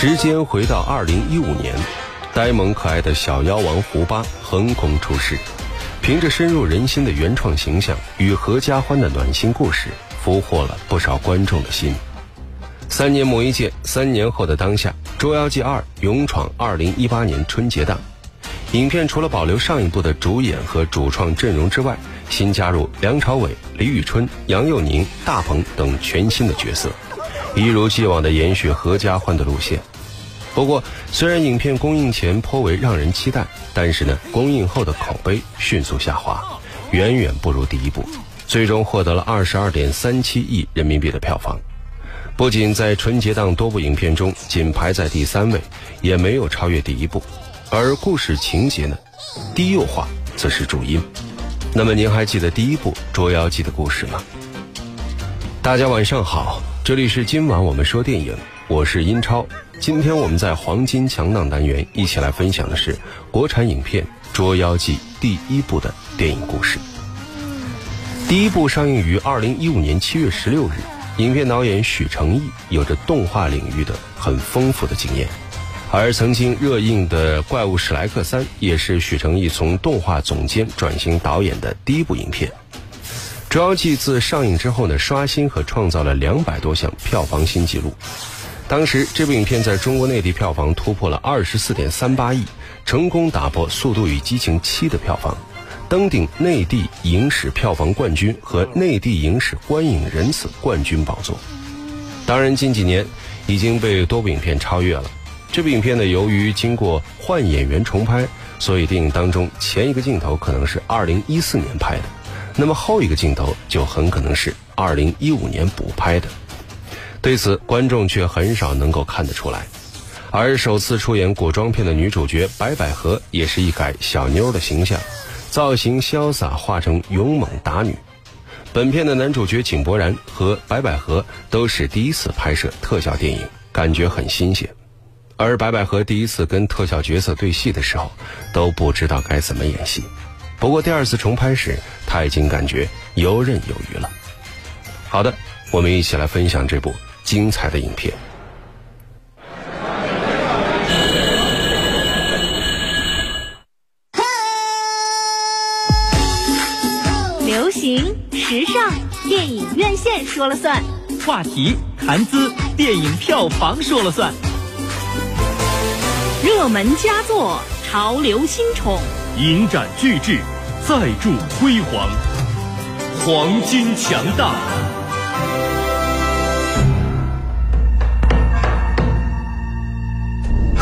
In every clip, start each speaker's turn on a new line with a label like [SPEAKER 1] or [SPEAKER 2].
[SPEAKER 1] 时间回到二零一五年，呆萌可爱的小妖王胡巴横空出世，凭着深入人心的原创形象与合家欢的暖心故事，俘获了不少观众的心。三年磨一剑，三年后的当下，《捉妖记二》勇闯二零一八年春节档。影片除了保留上一部的主演和主创阵容之外，新加入梁朝伟、李宇春、杨佑宁、大鹏等全新的角色，一如既往的延续合家欢的路线。不过，虽然影片公映前颇为让人期待，但是呢，公映后的口碑迅速下滑，远远不如第一部，最终获得了二十二点三七亿人民币的票房。不仅在春节档多部影片中仅排在第三位，也没有超越第一部。而故事情节呢，低幼化则是主因。那么您还记得第一部《捉妖记》的故事吗？大家晚上好，这里是今晚我们说电影，我是英超。今天我们在黄金强档单元一起来分享的是国产影片《捉妖记》第一部的电影故事。第一部上映于二零一五年七月十六日，影片导演许成义有着动画领域的很丰富的经验。而曾经热映的《怪物史莱克三》也是许成义从动画总监转型导演的第一部影片。《捉妖记》自上映之后呢，刷新和创造了两百多项票房新纪录。当时这部影片在中国内地票房突破了二十四点三八亿，成功打破《速度与激情七》的票房，登顶内地影史票房冠军和内地影史观影人次冠军宝座。当然，近几年已经被多部影片超越了。这部影片呢，由于经过换演员重拍，所以电影当中前一个镜头可能是二零一四年拍的，那么后一个镜头就很可能是二零一五年补拍的。对此，观众却很少能够看得出来。而首次出演古装片的女主角白百合，也是一改小妞的形象，造型潇洒，化成勇猛打女。本片的男主角井柏然和白百合都是第一次拍摄特效电影，感觉很新鲜。而白百合第一次跟特效角色对戏的时候，都不知道该怎么演戏。不过第二次重拍时，他已经感觉游刃有余了。好的，我们一起来分享这部精彩的影片。
[SPEAKER 2] 流行时尚，电影院线说了算；
[SPEAKER 3] 话题谈资，电影票房说了算。
[SPEAKER 2] 热门佳作，潮流新宠，
[SPEAKER 4] 影展巨制，再铸辉煌，黄金强大。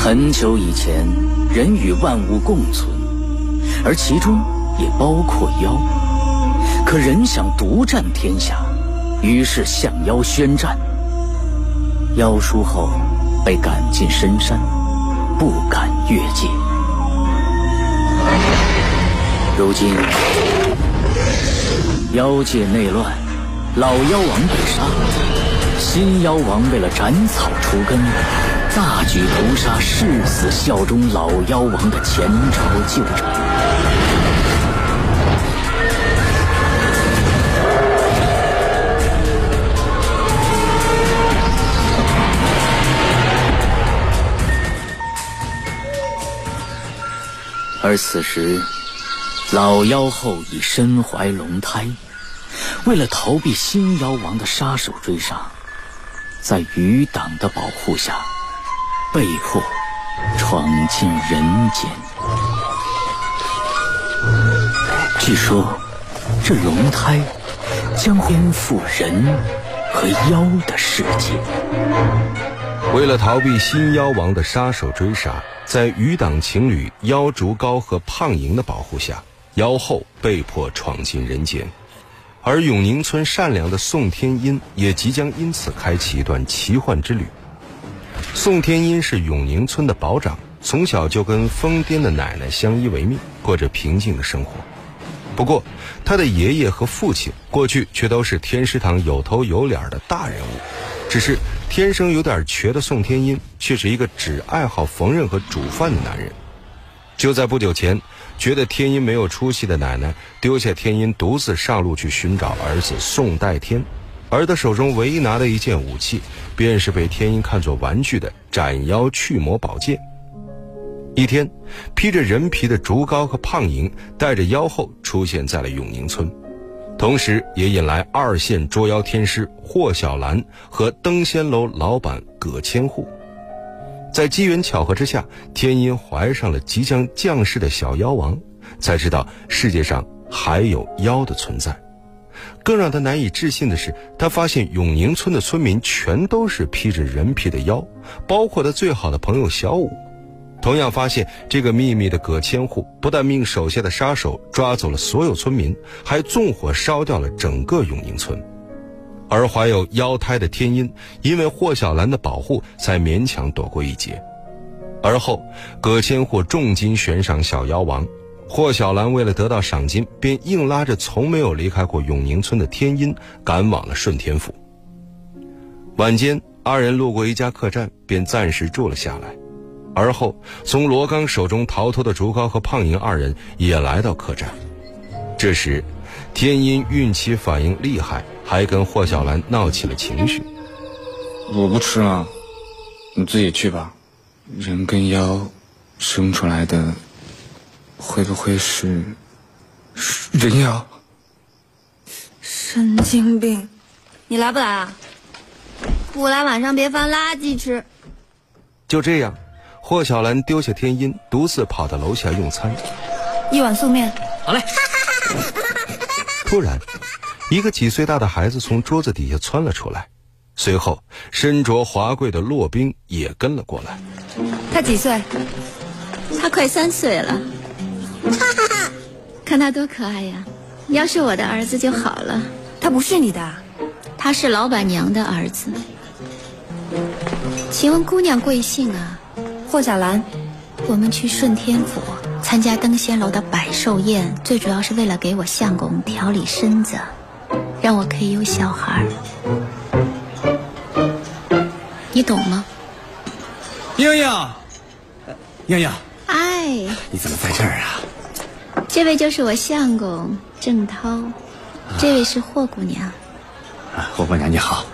[SPEAKER 5] 很久以前，人与万物共存，而其中也包括妖。可人想独占天下，于是向妖宣战。妖输后，被赶进深山。不敢越界。如今妖界内乱，老妖王被杀，新妖王为了斩草除根，大举屠杀誓死效忠老妖王的前朝旧臣。而此时，老妖后已身怀龙胎，为了逃避新妖王的杀手追杀，在余党的保护下，被迫闯进人间。据说，这龙胎将颠覆人和妖的世界。
[SPEAKER 1] 为了逃避新妖王的杀手追杀。在余党情侣妖竹高和胖莹的保护下，妖后被迫闯进人间，而永宁村善良的宋天音也即将因此开启一段奇幻之旅。宋天音是永宁村的保长，从小就跟疯癫的奶奶相依为命，过着平静的生活。不过，他的爷爷和父亲过去却都是天师堂有头有脸的大人物，只是。天生有点瘸的宋天音，却是一个只爱好缝纫和煮饭的男人。就在不久前，觉得天音没有出息的奶奶丢下天音，独自上路去寻找儿子宋代天。而他手中唯一拿的一件武器，便是被天音看作玩具的斩妖去魔宝剑。一天，披着人皮的竹篙和胖莹带着妖后出现在了永宁村，同时也引来二线捉妖天师霍小兰和登仙楼老板葛千户。在机缘巧合之下，天音怀上了即将降世的小妖王，才知道世界上还有妖的存在。更让他难以置信的是，他发现永宁村的村民全都是披着人皮的妖，包括他最好的朋友小五。同样发现这个秘密的葛千户，不但命手下的杀手抓走了所有村民，还纵火烧掉了整个永宁村。而怀有妖胎的天音，因为霍小兰的保护，才勉强躲过一劫。而后，葛千户重金悬赏小妖王。霍小兰为了得到赏金，便硬拉着从没有离开过永宁村的天音赶往了顺天府。晚间，二人路过一家客栈，便暂时住了下来。而后，从罗刚手中逃脱的竹高和胖莹二人也来到客栈。这时，天音孕期反应厉害，还跟霍小兰闹起了情绪。
[SPEAKER 6] 我不吃了，你自己去吧。人跟妖生出来的。会不会是人妖？
[SPEAKER 7] 神经病！
[SPEAKER 2] 你来不来啊？不来晚上别翻垃圾吃。
[SPEAKER 1] 就这样，霍小兰丢下天音，独自跑到楼下用餐。
[SPEAKER 7] 一碗素面。
[SPEAKER 3] 好嘞。
[SPEAKER 1] 突然，一个几岁大的孩子从桌子底下窜了出来，随后身着华贵的骆冰也跟了过来。
[SPEAKER 7] 他几岁？
[SPEAKER 2] 他快三岁了。哈哈哈，看他多可爱呀！要是我的儿子就好了。
[SPEAKER 7] 他不是你的，
[SPEAKER 2] 他是老板娘的儿子。请问姑娘贵姓啊？
[SPEAKER 7] 霍小兰。
[SPEAKER 2] 我们去顺天府参加登仙楼的百寿宴，最主要是为了给我相公调理身子，让我可以有小孩。你懂吗？
[SPEAKER 3] 英英，英英，
[SPEAKER 2] 哎，
[SPEAKER 3] 你怎么在这儿啊？
[SPEAKER 2] 这位就是我相公郑涛，这位是霍姑娘。
[SPEAKER 8] 啊霍姑娘你好，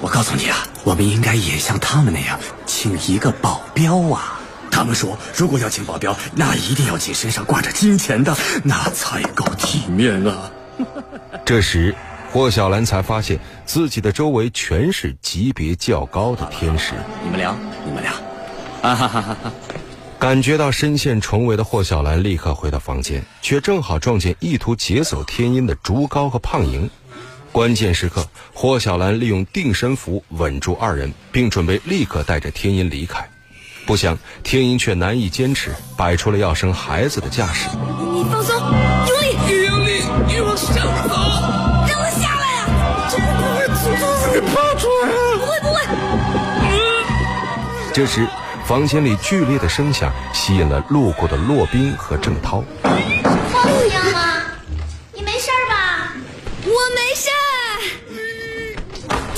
[SPEAKER 8] 我告诉你啊，我们应该也像他们那样，请一个保镖啊。他们说，如果要请保镖，那一定要请身上挂着金钱的，那才够体面啊。
[SPEAKER 1] 这时，霍小兰才发现自己的周围全是级别较高的天使。
[SPEAKER 8] 你们聊，你们聊，啊哈哈哈哈。
[SPEAKER 1] 感觉到身陷重围的霍小兰立刻回到房间，却正好撞见意图劫走天音的竹高和胖莹。关键时刻，霍小兰利用定身符稳住二人，并准备立刻带着天音离开。不想天音却难以坚持，摆出了要生孩子的架势。
[SPEAKER 7] 你放松，用力，
[SPEAKER 6] 用力，你往上走，
[SPEAKER 7] 让他下来呀！
[SPEAKER 6] 这不会从肚子里爬出来
[SPEAKER 7] 不会不会。
[SPEAKER 1] 这时。房间里剧烈的声响吸引了路过的骆宾和郑涛。
[SPEAKER 2] 霍姑娘吗？你没事吧？
[SPEAKER 7] 我没事。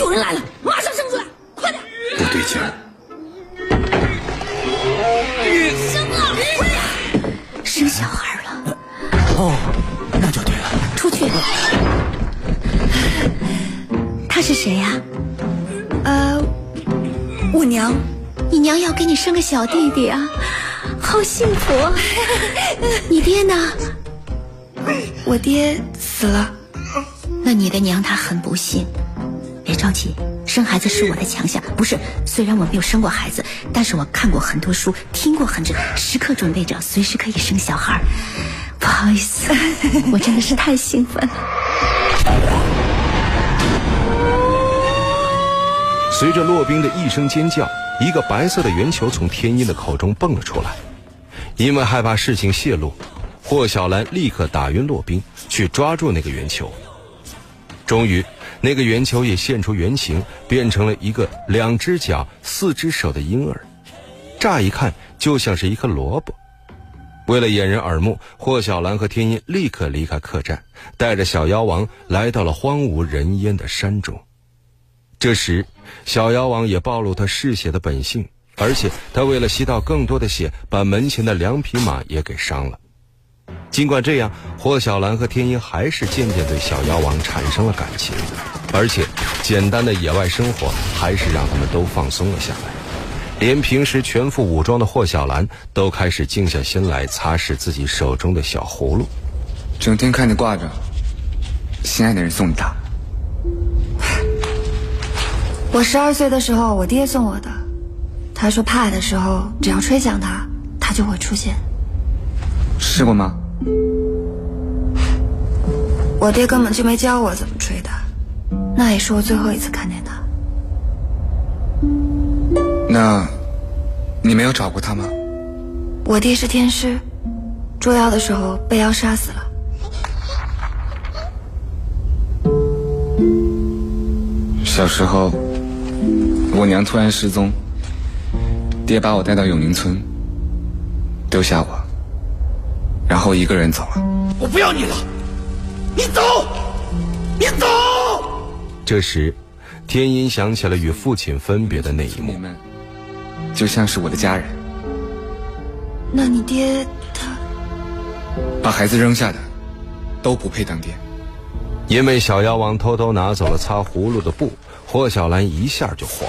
[SPEAKER 7] 有人来了，马上生出来，快点！
[SPEAKER 8] 不对劲儿。
[SPEAKER 7] 生了！快点！
[SPEAKER 2] 生小孩了。
[SPEAKER 8] 哦，那就对了。
[SPEAKER 2] 出去。他是谁呀？
[SPEAKER 7] 呃，我娘。
[SPEAKER 2] 你娘要给你生个小弟弟啊，好幸福！你爹呢？
[SPEAKER 7] 我爹死了。
[SPEAKER 2] 那你的娘她很不幸。别着急，生孩子是我的强项。不是，虽然我没有生过孩子，但是我看过很多书，听过很多，时刻准备着，随时可以生小孩。不好意思，我真的是太兴奋了。
[SPEAKER 1] 随着洛冰的一声尖叫。一个白色的圆球从天音的口中蹦了出来，因为害怕事情泄露，霍小兰立刻打晕骆宾，去抓住那个圆球。终于，那个圆球也现出原形，变成了一个两只脚、四只手的婴儿，乍一看就像是一颗萝卜。为了掩人耳目，霍小兰和天音立刻离开客栈，带着小妖王来到了荒无人烟的山中。这时，小妖王也暴露他嗜血的本性，而且他为了吸到更多的血，把门前的两匹马也给伤了。尽管这样，霍小兰和天音还是渐渐对小妖王产生了感情，而且简单的野外生活还是让他们都放松了下来。连平时全副武装的霍小兰都开始静下心来擦拭自己手中的小葫芦。
[SPEAKER 6] 整天看你挂着，心爱的人送你的。
[SPEAKER 7] 我十二岁的时候，我爹送我的。他说怕的时候，只要吹响它，它就会出现。
[SPEAKER 6] 试过吗？
[SPEAKER 7] 我爹根本就没教我怎么吹的，那也是我最后一次看见他。
[SPEAKER 6] 那，你没有找过他吗？
[SPEAKER 7] 我爹是天师，捉妖的时候被妖杀死了。
[SPEAKER 6] 小时候，我娘突然失踪，爹把我带到永宁村，丢下我，然后一个人走了。
[SPEAKER 8] 我不要你了，你走，你走。
[SPEAKER 1] 这时，天音想起了与父亲分别的那一幕，
[SPEAKER 6] 就像是我的家人，
[SPEAKER 7] 那你爹他
[SPEAKER 6] 把孩子扔下的都不配当爹。
[SPEAKER 1] 因为小妖王偷偷拿走了擦葫芦的布，霍小兰一下就慌。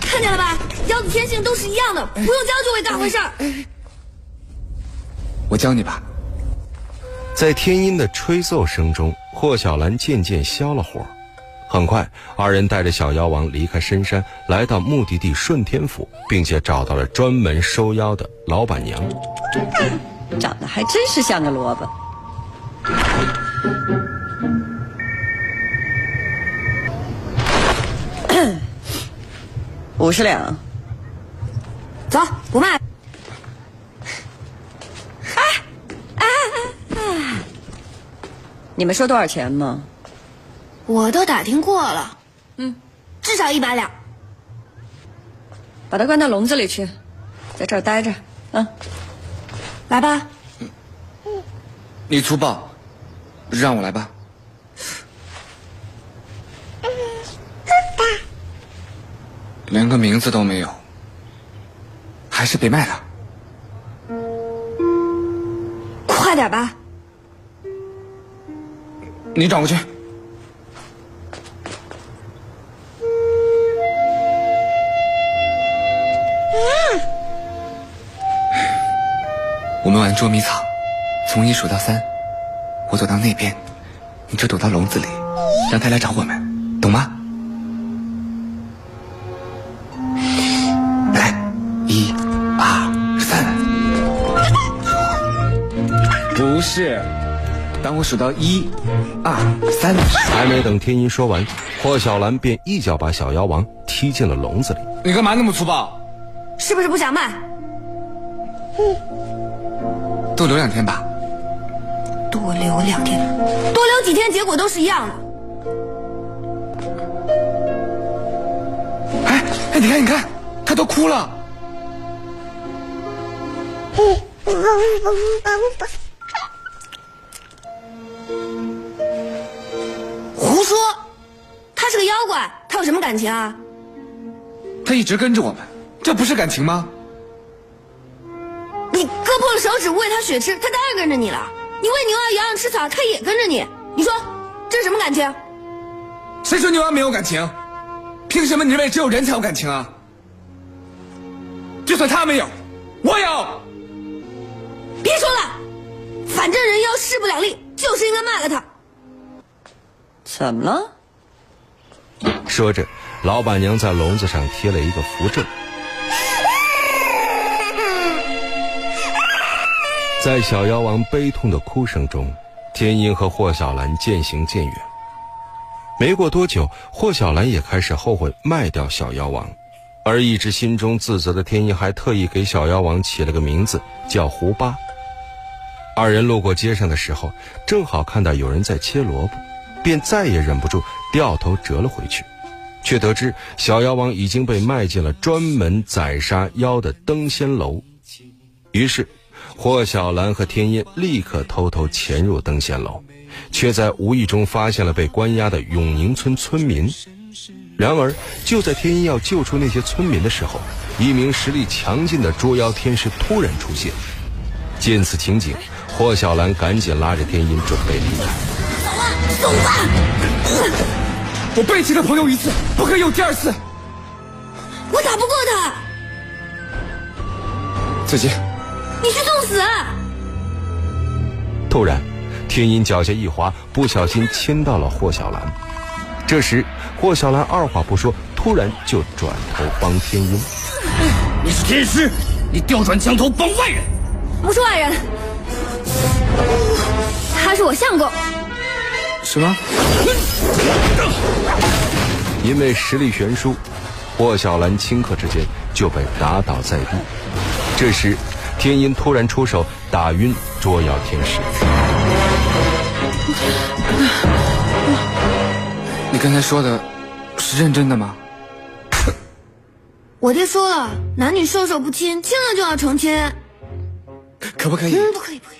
[SPEAKER 7] 看见了吧？妖的天性都是一样的，不用教就会干回事儿。
[SPEAKER 6] 我教你吧。
[SPEAKER 1] 在天音的吹奏声中，霍小兰渐渐消了火。很快，二人带着小妖王离开深山，来到目的地顺天府，并且找到了专门收妖的老板娘。
[SPEAKER 9] 长得还真是像个萝卜。五十两，
[SPEAKER 7] 走，不卖。
[SPEAKER 9] 哎哎哎哎你们说多少钱吗？
[SPEAKER 7] 我都打听过了，嗯，至少一百两。
[SPEAKER 9] 把它关到笼子里去，在这儿待着。嗯，
[SPEAKER 7] 来吧。
[SPEAKER 6] 你粗暴，让我来吧。连个名字都没有，还是别卖了。
[SPEAKER 7] 快点吧。
[SPEAKER 6] 你转过去。我们玩捉迷藏，从一数到三，我躲到那边，你就躲到笼子里，让他来找我们，懂吗？是，当我数到一、二、三，
[SPEAKER 1] 还没等天音说完，霍小兰便一脚把小妖王踢进了笼子里。
[SPEAKER 6] 你干嘛那么粗暴？
[SPEAKER 7] 是不是不想卖？
[SPEAKER 6] 嗯多留两天吧。
[SPEAKER 7] 多留两天，多留几天，结果都是一样的。
[SPEAKER 6] 哎哎，你看你看，他都哭了。
[SPEAKER 7] 胡怪，他有什么感情啊？
[SPEAKER 6] 他一直跟着我们，这不是感情吗？
[SPEAKER 7] 你割破了手指喂他血吃，他当然跟着你了。你喂牛儿羊羊吃草，他也跟着你。你说这是什么感情？
[SPEAKER 6] 谁说牛羊没有感情？凭什么你认为只有人才有感情啊？就算他没有，我有。
[SPEAKER 7] 别说了，反正人妖势不两立，就是应该卖了他。
[SPEAKER 9] 怎么了？
[SPEAKER 1] 说着，老板娘在笼子上贴了一个符咒。在小妖王悲痛的哭声中，天音和霍小兰渐行渐远。没过多久，霍小兰也开始后悔卖掉小妖王，而一直心中自责的天音还特意给小妖王起了个名字，叫胡巴。二人路过街上的时候，正好看到有人在切萝卜，便再也忍不住掉头折了回去，却得知小妖王已经被卖进了专门宰杀妖的登仙楼。于是，霍小兰和天音立刻偷偷潜入登仙楼，却在无意中发现了被关押的永宁村村民。然而，就在天音要救出那些村民的时候，一名实力强劲的捉妖天师突然出现。见此情景，霍小兰赶紧拉着天音准备离开。
[SPEAKER 7] 走吧，走吧。
[SPEAKER 6] 我背弃了朋友一次，不可以有第二次。
[SPEAKER 7] 我打不过他，
[SPEAKER 6] 再见。
[SPEAKER 7] 你去送死！
[SPEAKER 1] 突然，天音脚下一滑，不小心牵到了霍小兰。这时，霍小兰二话不说，突然就转头帮天音。
[SPEAKER 5] 你是天师，你调转枪头帮外人。
[SPEAKER 7] 不是外人，他是我相公。
[SPEAKER 6] 什么？
[SPEAKER 1] 因为实力悬殊，霍小兰顷刻之间就被打倒在地。这时，天音突然出手打晕捉妖天使。
[SPEAKER 6] 你刚才说的是认真的吗？
[SPEAKER 7] 我爹说了，男女授受不亲，亲了就要成亲。
[SPEAKER 6] 可不可以？
[SPEAKER 7] 嗯，不可以，不可以。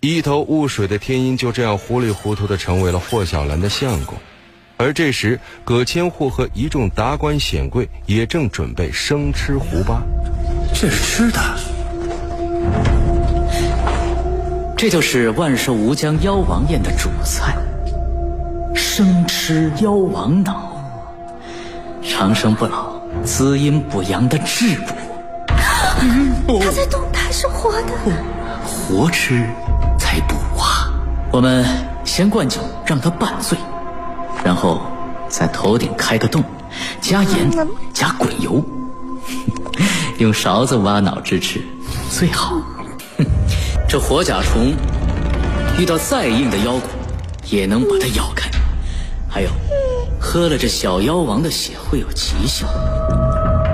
[SPEAKER 1] 一头雾水的天音就这样糊里糊涂的成为了霍小兰的相公。而这时，葛千户和一众达官显贵也正准备生吃胡巴。
[SPEAKER 8] 这是吃的。
[SPEAKER 5] 这就是万寿无疆妖王宴的主菜——生吃妖王脑，长生不老、滋阴补阳的质补。
[SPEAKER 2] 他在动，他是活的。
[SPEAKER 5] 活吃！我们先灌酒让他半醉，然后在头顶开个洞，加盐加滚油，用勺子挖脑汁吃最好。这火甲虫遇到再硬的妖骨，也能把它咬开。还有，喝了这小妖王的血会有奇效。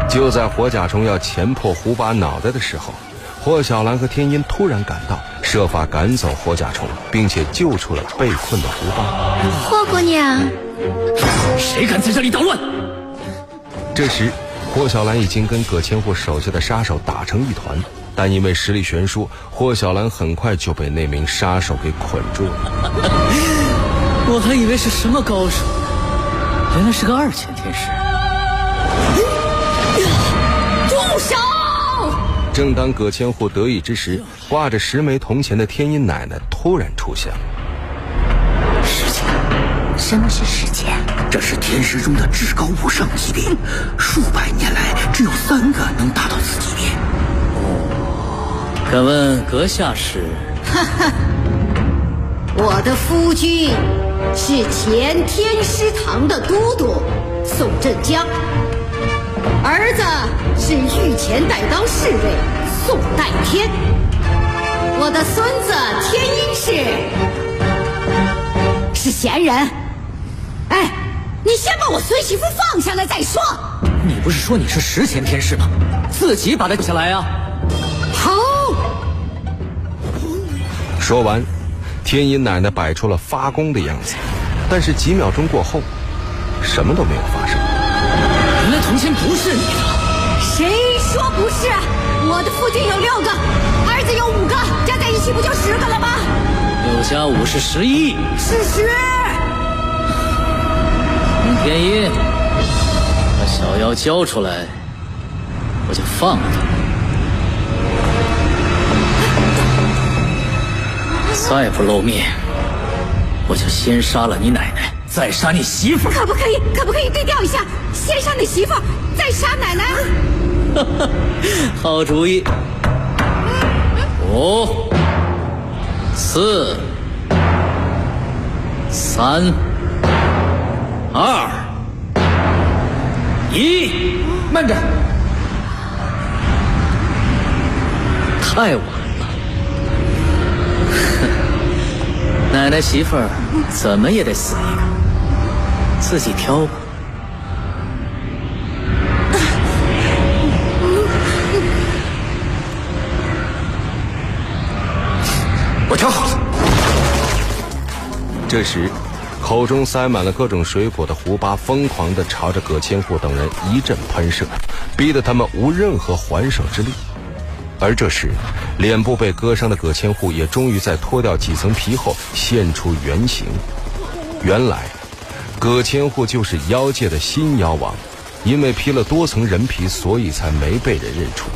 [SPEAKER 1] 就在火甲虫要钳破胡八脑袋的时候，霍小兰和天音突然赶到，设法赶走火甲虫，并且救出了被困的胡巴。
[SPEAKER 2] 霍姑娘，
[SPEAKER 5] 谁敢在这里捣乱？
[SPEAKER 1] 这时，霍小兰已经跟葛千户手下的杀手打成一团，但因为实力悬殊，霍小兰很快就被那名杀手给捆住了。
[SPEAKER 5] 我还以为是什么高手，原来是个二千天使。
[SPEAKER 1] 正当葛千户得意之时，挂着十枚铜钱的天音奶奶突然出现了。
[SPEAKER 2] 时间，什么是时间？
[SPEAKER 8] 这是天师中的至高无上级别，数百年来只有三个能达到此级别。
[SPEAKER 5] 哦敢问阁下是？
[SPEAKER 10] 哈哈，我的夫君是前天师堂的都督宋振江，儿子是御前带刀侍卫宋代天，我的孙子天音是是闲人。哎，你先把我孙媳妇放下来再说。
[SPEAKER 5] 你不是说你是十前天师吗？自己把他救下来啊！
[SPEAKER 10] 好。
[SPEAKER 1] 说完，天音奶奶摆出了发功的样子，但是几秒钟过后，什么都没有发生。
[SPEAKER 5] 原来童心不是你的。
[SPEAKER 10] 谁说不是？我的父亲有六个，儿子有五个，加在一起不就十个了吗？
[SPEAKER 5] 六加五是十一。
[SPEAKER 10] 是十。
[SPEAKER 5] 天一，把小妖交出来，我就放了他。再不露面，我就先杀了你奶奶，再杀你媳妇。
[SPEAKER 10] 可不可以？可不可以对调一下？先杀你媳妇，再杀奶奶。
[SPEAKER 5] 好主意。五、四、三、二、一，
[SPEAKER 6] 慢着！
[SPEAKER 5] 太晚了。奶奶媳妇儿怎么也得死一个，自己挑吧。
[SPEAKER 6] 我挑好了。
[SPEAKER 1] 这时，口中塞满了各种水果的胡巴疯狂的朝着葛千户等人一阵喷射，逼得他们无任何还手之力。而这时，脸部被割伤的葛千户也终于在脱掉几层皮后现出原形。原来，葛千户就是妖界的新妖王，因为披了多层人皮，所以才没被人认出。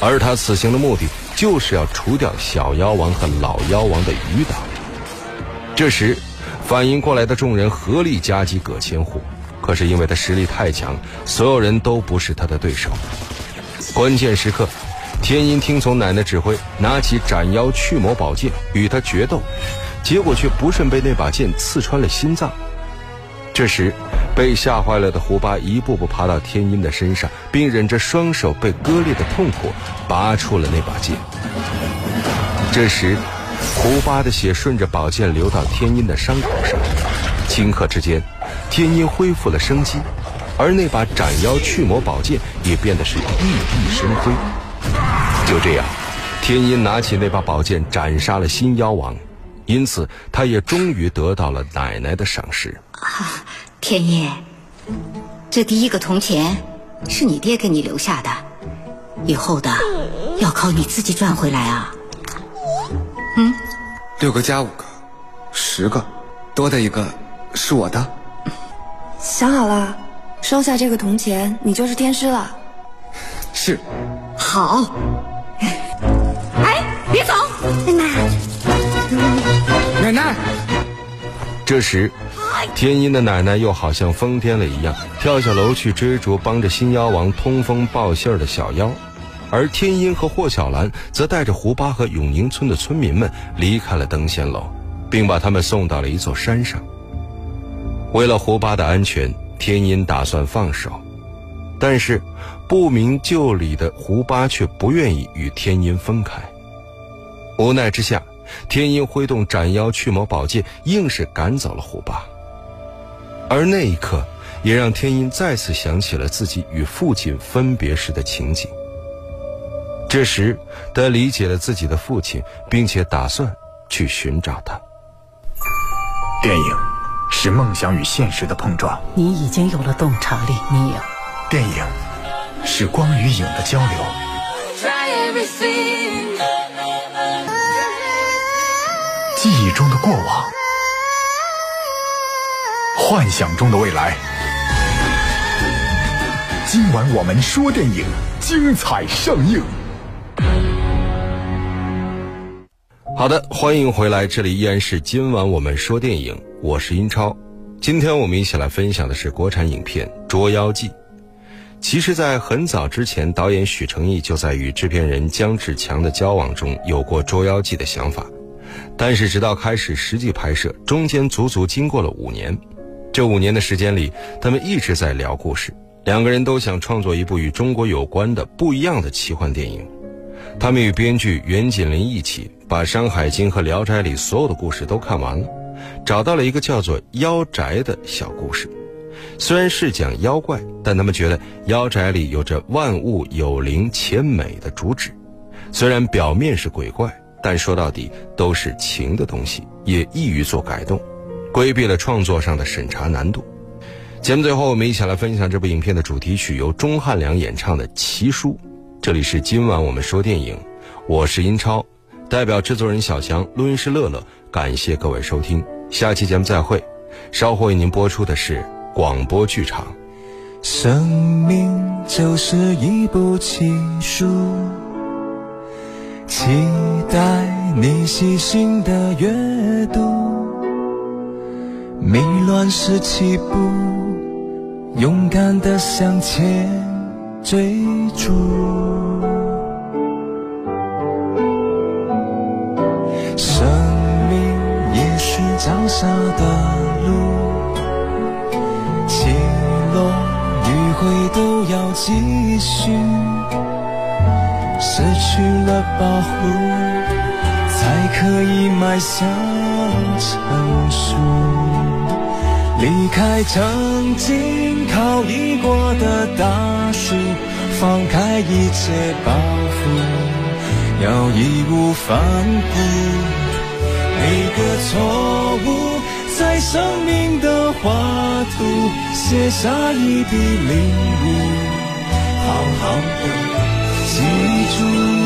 [SPEAKER 1] 而他此行的目的，就是要除掉小妖王和老妖王的余党。这时，反应过来的众人合力夹击葛千户，可是因为他实力太强，所有人都不是他的对手。关键时刻，天音听从奶奶指挥，拿起斩妖去魔宝剑与他决斗，结果却不慎被那把剑刺穿了心脏。这时，被吓坏了的胡巴一步步爬到天音的身上，并忍着双手被割裂的痛苦，拔出了那把剑。这时，胡巴的血顺着宝剑流到天音的伤口上，顷刻之间，天音恢复了生机，而那把斩妖去魔宝剑也变得是熠熠生辉。就这样，天音拿起那把宝剑斩杀了新妖王，因此他也终于得到了奶奶的赏识。
[SPEAKER 2] 天音，这第一个铜钱是你爹给你留下的，以后的要靠你自己赚回来啊。
[SPEAKER 6] 嗯，六个加五个，十个，多的一个是我的。
[SPEAKER 7] 想好了，收下这个铜钱，你就是天师了。
[SPEAKER 6] 是。
[SPEAKER 2] 好。哎，别走，奶奶。
[SPEAKER 6] 奶奶。
[SPEAKER 1] 这时，天音的奶奶又好像疯癫了一样，跳下楼去追逐帮着新妖王通风报信的小妖。而天音和霍小兰则带着胡巴和永宁村的村民们离开了登仙楼，并把他们送到了一座山上。为了胡巴的安全，天音打算放手，但是不明就里的胡巴却不愿意与天音分开。无奈之下，天音挥动斩妖驱魔宝剑，硬是赶走了胡巴。而那一刻，也让天音再次想起了自己与父亲分别时的情景。这时，他理解了自己的父亲，并且打算去寻找他。
[SPEAKER 11] 电影是梦想与现实的碰撞。
[SPEAKER 12] 你已经有了洞察力，你有。
[SPEAKER 11] 电影是光与影的交流。记忆中的过往，幻想中的未来。今晚我们说电影，精彩上映。
[SPEAKER 1] 好的，欢迎回来，这里依然是今晚我们说电影，我是英超。今天我们一起来分享的是国产影片《捉妖记》。其实，在很早之前，导演许成义就在与制片人姜志强的交往中有过《捉妖记》的想法，但是直到开始实际拍摄，中间足足经过了五年。这五年的时间里，他们一直在聊故事，两个人都想创作一部与中国有关的不一样的奇幻电影。他们与编剧袁锦麟一起把《山海经》和《聊斋》里所有的故事都看完了，找到了一个叫做《妖宅》的小故事。虽然是讲妖怪，但他们觉得《妖宅》里有着万物有灵且美的主旨。虽然表面是鬼怪，但说到底都是情的东西，也易于做改动，规避了创作上的审查难度。节目最后，我们一起来分享这部影片的主题曲，由钟汉良演唱的《奇书》。这里是今晚我们说电影，我是英超，代表制作人小强，录音师乐乐，感谢各位收听，下期节目再会。稍后为您播出的是广播剧场。
[SPEAKER 13] 生命就是一部奇书，期待你细心的阅读。迷乱时起步，勇敢的向前。追逐，生命也是脚下的路，起落迂回都要继续。失去了保护，才可以迈向成熟。离开曾经靠依过的大树。放开一切包袱，要义无反顾。每个错误，在生命的画图写下一笔领悟，好好的记住。